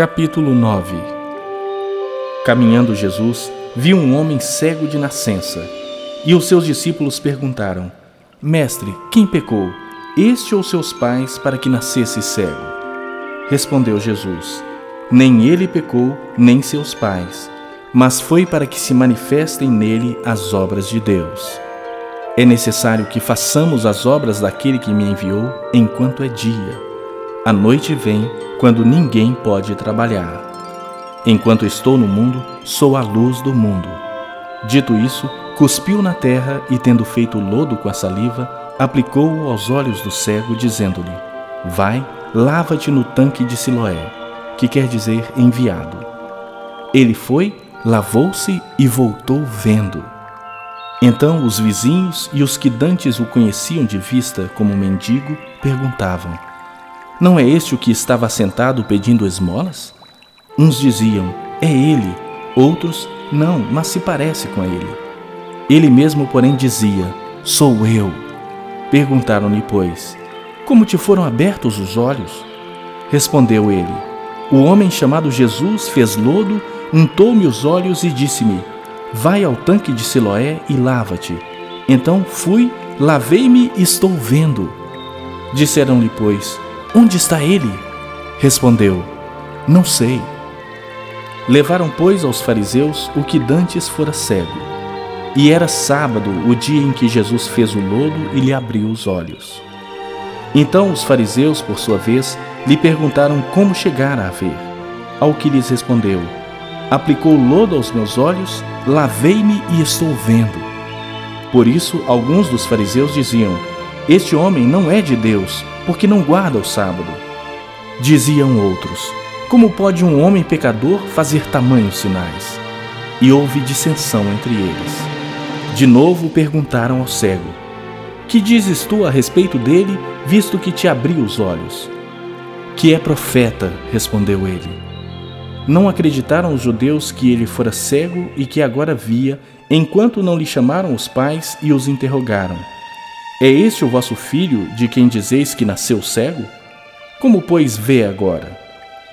Capítulo 9 Caminhando Jesus, viu um homem cego de nascença. E os seus discípulos perguntaram: Mestre, quem pecou, este ou seus pais, para que nascesse cego? Respondeu Jesus: Nem ele pecou, nem seus pais, mas foi para que se manifestem nele as obras de Deus. É necessário que façamos as obras daquele que me enviou enquanto é dia. A noite vem quando ninguém pode trabalhar. Enquanto estou no mundo, sou a luz do mundo. Dito isso, cuspiu na terra e, tendo feito lodo com a saliva, aplicou-o aos olhos do cego, dizendo-lhe: Vai, lava-te no tanque de Siloé, que quer dizer enviado. Ele foi, lavou-se e voltou vendo. Então os vizinhos e os que dantes o conheciam de vista como mendigo perguntavam: Não é este o que estava sentado pedindo esmolas? Uns diziam: É ele. Outros: Não, mas se parece com ele. Ele mesmo, porém, dizia: Sou eu. Perguntaram-lhe, pois: Como te foram abertos os olhos? Respondeu ele: O homem chamado Jesus fez lodo, untou-me os olhos e disse-me: Vai ao tanque de Siloé e lava-te. Então fui, lavei-me e estou vendo. Disseram-lhe, pois: Onde está ele? Respondeu: Não sei. Levaram, pois, aos fariseus o que dantes fora cego. E era sábado o dia em que Jesus fez o lodo e lhe abriu os olhos. Então os fariseus, por sua vez, lhe perguntaram como chegara a ver. Ao que lhes respondeu: Aplicou lodo aos meus olhos, lavei-me e estou vendo. Por isso, alguns dos fariseus diziam: Este homem não é de Deus, porque não guarda o sábado. Diziam outros: Como pode um homem pecador fazer tamanhos sinais? E houve dissensão entre eles. De novo perguntaram ao cego: Que dizes tu a respeito dele, visto que te abriu os olhos? Que é profeta, respondeu ele. Não acreditaram os judeus que ele fora cego e que agora via, enquanto não lhe chamaram os pais e os interrogaram: É este o vosso filho, de quem dizeis que nasceu cego? Como, pois, vê agora?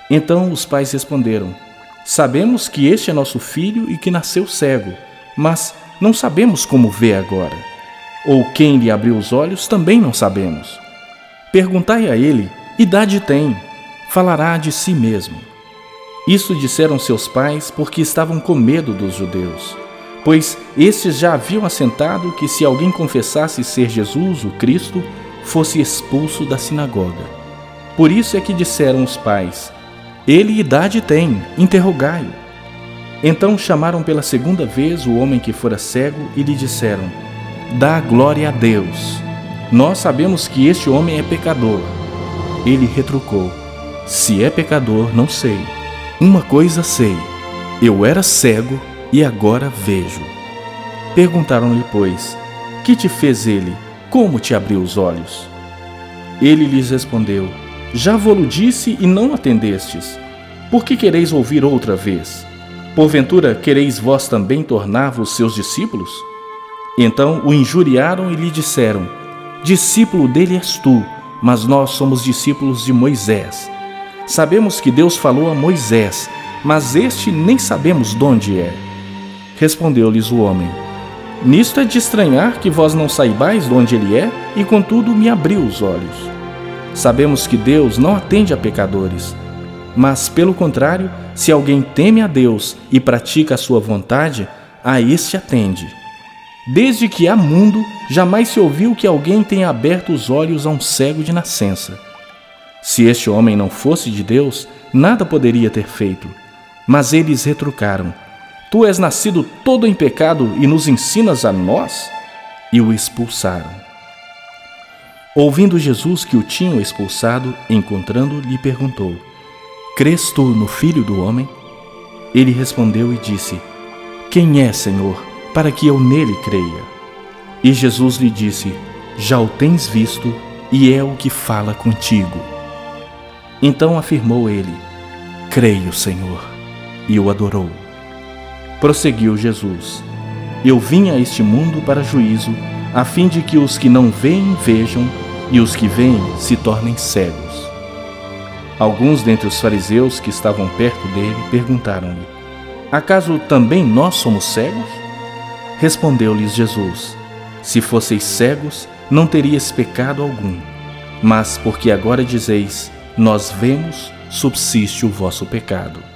Então os pais responderam: Sabemos que este é nosso filho e que nasceu cego, mas não sabemos como vê agora. Ou quem lhe abriu os olhos também não sabemos. Perguntai a ele: idade tem? Falará de si mesmo. Isso disseram seus pais porque estavam com medo dos judeus, pois estes já haviam assentado que se alguém confessasse ser Jesus, o Cristo, fosse expulso da sinagoga. Por isso é que disseram os pais: Ele idade tem, interrogai-o. Então chamaram pela segunda vez o homem que fora cego e lhe disseram: Dá glória a Deus. Nós sabemos que este homem é pecador. Ele retrucou: Se é pecador, não sei. Uma coisa sei: eu era cego e agora vejo. Perguntaram-lhe, pois, que te fez ele? Como te abriu os olhos? Ele lhes respondeu: Já vou-lo disse e não atendestes. Por que quereis ouvir outra vez? Porventura quereis vós também tornar-vos seus discípulos? Então o injuriaram e lhe disseram: Discípulo dele és tu, mas nós somos discípulos de Moisés. Sabemos que Deus falou a Moisés, mas este nem sabemos de onde é. Respondeu-lhes o homem: Nisto é de estranhar que vós não saibais de onde ele é, e contudo me abriu os olhos. Sabemos que Deus não atende a pecadores, mas, pelo contrário, se alguém teme a Deus e pratica a sua vontade, a este atende. Desde que há mundo, jamais se ouviu que alguém tenha aberto os olhos a um cego de nascença. Se este homem não fosse de Deus, nada poderia ter feito. Mas eles retrucaram: Tu és nascido todo em pecado e nos ensinas a nós? E o expulsaram. Ouvindo Jesus que o tinham expulsado, encontrando, lhe perguntou: Crês tu no Filho do Homem? Ele respondeu e disse: Quem é, Senhor, para que eu nele creia? E Jesus lhe disse: Já o tens visto, e é o que fala contigo. Então afirmou ele: Creio, Senhor, e o adorou. Prosseguiu Jesus: Eu vim a este mundo para juízo, a fim de que os que não veem vejam e os que veem se tornem cegos. Alguns dentre os fariseus que estavam perto dele perguntaram-lhe: Acaso também nós somos cegos? Respondeu-lhes Jesus: Se fosseis cegos, não teríeis pecado algum. Mas porque agora dizeis: Nós vemos, subsiste o vosso pecado.